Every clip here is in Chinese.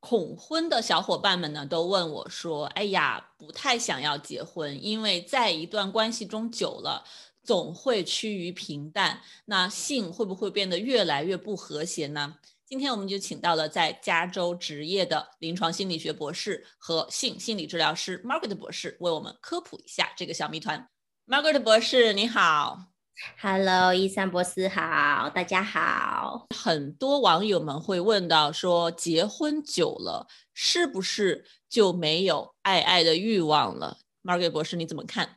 恐婚的小伙伴们呢，都问我说：“哎呀，不太想要结婚，因为在一段关系中久了，总会趋于平淡。那性会不会变得越来越不和谐呢？”今天我们就请到了在加州执业的临床心理学博士和性心理治疗师 Margaret 博士，为我们科普一下这个小谜团。Margaret 博士，你好。Hello，伊三博士好，大家好。很多网友们会问到说，结婚久了是不是就没有爱爱的欲望了？Margaret 博士你怎么看？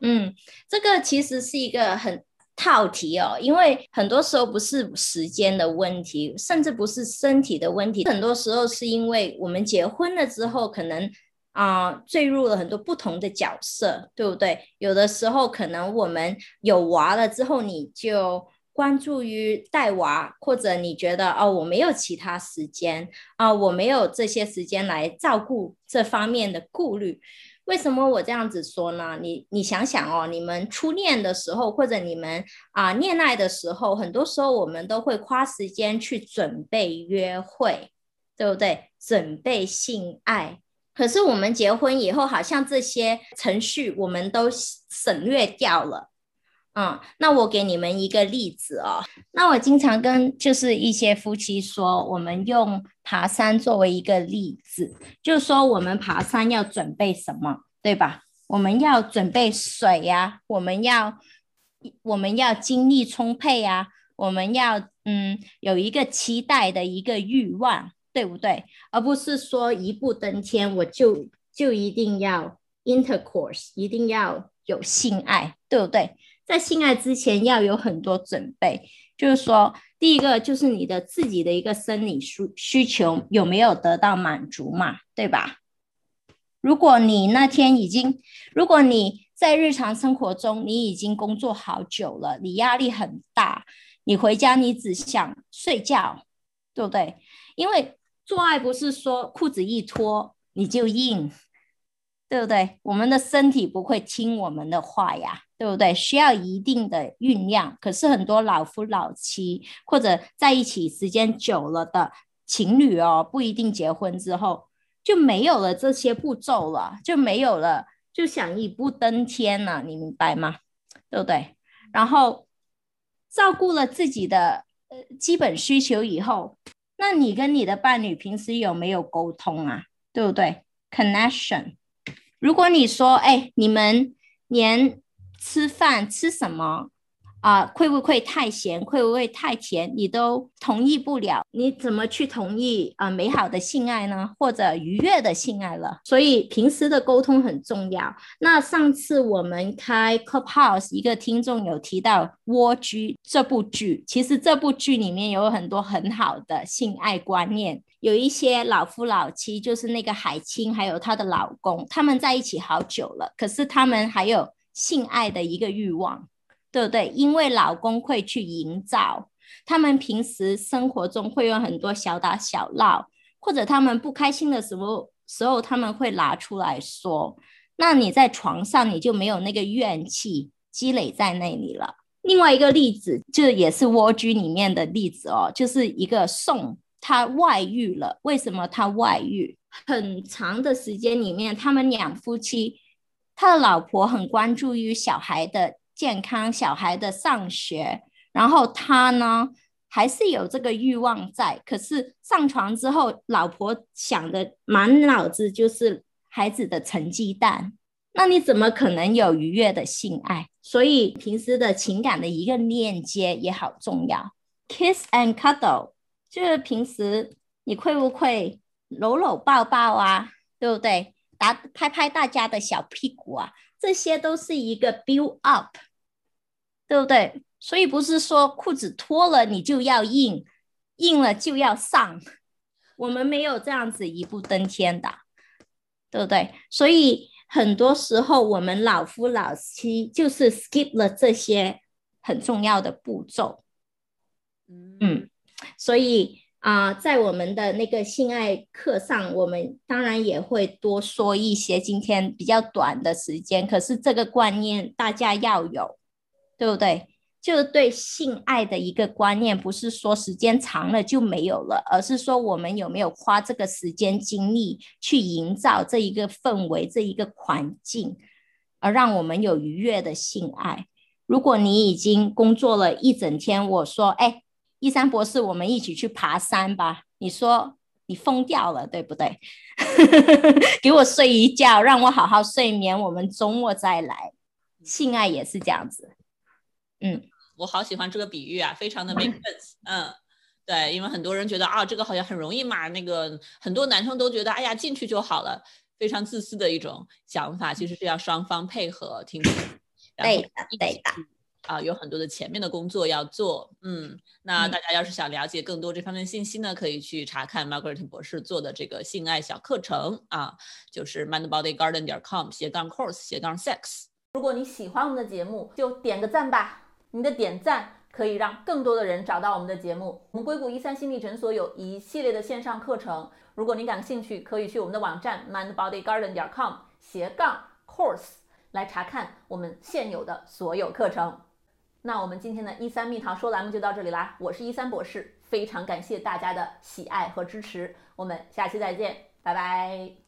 嗯，这个其实是一个很套题哦，因为很多时候不是时间的问题，甚至不是身体的问题，很多时候是因为我们结婚了之后可能。啊，坠入了很多不同的角色，对不对？有的时候可能我们有娃了之后，你就关注于带娃，或者你觉得哦，我没有其他时间啊，我没有这些时间来照顾这方面的顾虑。为什么我这样子说呢？你你想想哦，你们初恋的时候，或者你们啊恋爱的时候，很多时候我们都会花时间去准备约会，对不对？准备性爱。可是我们结婚以后，好像这些程序我们都省略掉了。嗯，那我给你们一个例子哦。那我经常跟就是一些夫妻说，我们用爬山作为一个例子，就是说我们爬山要准备什么，对吧？我们要准备水呀，我们要我们要精力充沛呀，我们要嗯有一个期待的一个欲望。对不对？而不是说一步登天，我就就一定要 intercourse，一定要有性爱，对不对？在性爱之前要有很多准备，就是说，第一个就是你的自己的一个生理需需求有没有得到满足嘛，对吧？如果你那天已经，如果你在日常生活中你已经工作好久了，你压力很大，你回家你只想睡觉，对不对？因为做爱不是说裤子一脱你就硬，对不对？我们的身体不会听我们的话呀，对不对？需要一定的酝酿。可是很多老夫老妻或者在一起时间久了的情侣哦，不一定结婚之后就没有了这些步骤了，就没有了，就想一步登天了，你明白吗？对不对？然后照顾了自己的呃基本需求以后。那你跟你的伴侣平时有没有沟通啊？对不对？Connection。如果你说，哎，你们连吃饭吃什么？啊，会不会太咸？会不会太甜？你都同意不了，你怎么去同意啊？美好的性爱呢，或者愉悦的性爱了？所以平时的沟通很重要。那上次我们开 Clubhouse，一个听众有提到《蜗居》这部剧，其实这部剧里面有很多很好的性爱观念。有一些老夫老妻，就是那个海清还有她的老公，他们在一起好久了，可是他们还有性爱的一个欲望。对不对？因为老公会去营造，他们平时生活中会有很多小打小闹，或者他们不开心的时候，时候他们会拿出来说。那你在床上你就没有那个怨气积累在那里了。另外一个例子，就也是蜗居里面的例子哦，就是一个宋，他外遇了。为什么他外遇？很长的时间里面，他们两夫妻，他的老婆很关注于小孩的。健康小孩的上学，然后他呢还是有这个欲望在，可是上床之后，老婆想的满脑子就是孩子的成绩单，那你怎么可能有愉悦的性爱？所以平时的情感的一个链接也好重要，kiss and cuddle，就是平时你会不会搂搂抱抱啊，对不对？打拍拍大家的小屁股啊，这些都是一个 build up。对不对？所以不是说裤子脱了你就要硬，硬了就要上，我们没有这样子一步登天的，对不对？所以很多时候我们老夫老妻就是 skip 了这些很重要的步骤。嗯，所以啊，在我们的那个性爱课上，我们当然也会多说一些。今天比较短的时间，可是这个观念大家要有，对不对？就是对性爱的一个观念，不是说时间长了就没有了，而是说我们有没有花这个时间精力去营造这一个氛围、这一个环境，而让我们有愉悦的性爱。如果你已经工作了一整天，我说，哎，一山博士，我们一起去爬山吧。你说你疯掉了，对不对？给我睡一觉，让我好好睡眠，我们周末再来。性爱也是这样子，嗯。我好喜欢这个比喻啊，非常的 make sense。嗯，对，因为很多人觉得啊，这个好像很容易嘛。那个很多男生都觉得，哎呀，进去就好了，非常自私的一种想法。其实是要双方配合，听懂？对的，对的。啊，有很多的前面的工作要做。嗯，那大家要是想了解更多这方面信息呢，可以去查看 Margaret 博士做的这个性爱小课程啊，就是 mindbodygarden 点 com 斜杠 course 斜杠 sex。如果你喜欢我们的节目，就点个赞吧。你的点赞可以让更多的人找到我们的节目。我们硅谷一三心理诊所有一系列的线上课程，如果您感兴趣，可以去我们的网站 mindbodygarden 点 com 斜杠 course 来查看我们现有的所有课程。那我们今天的一三蜜桃说栏目就到这里啦，我是一三博士，非常感谢大家的喜爱和支持，我们下期再见，拜拜。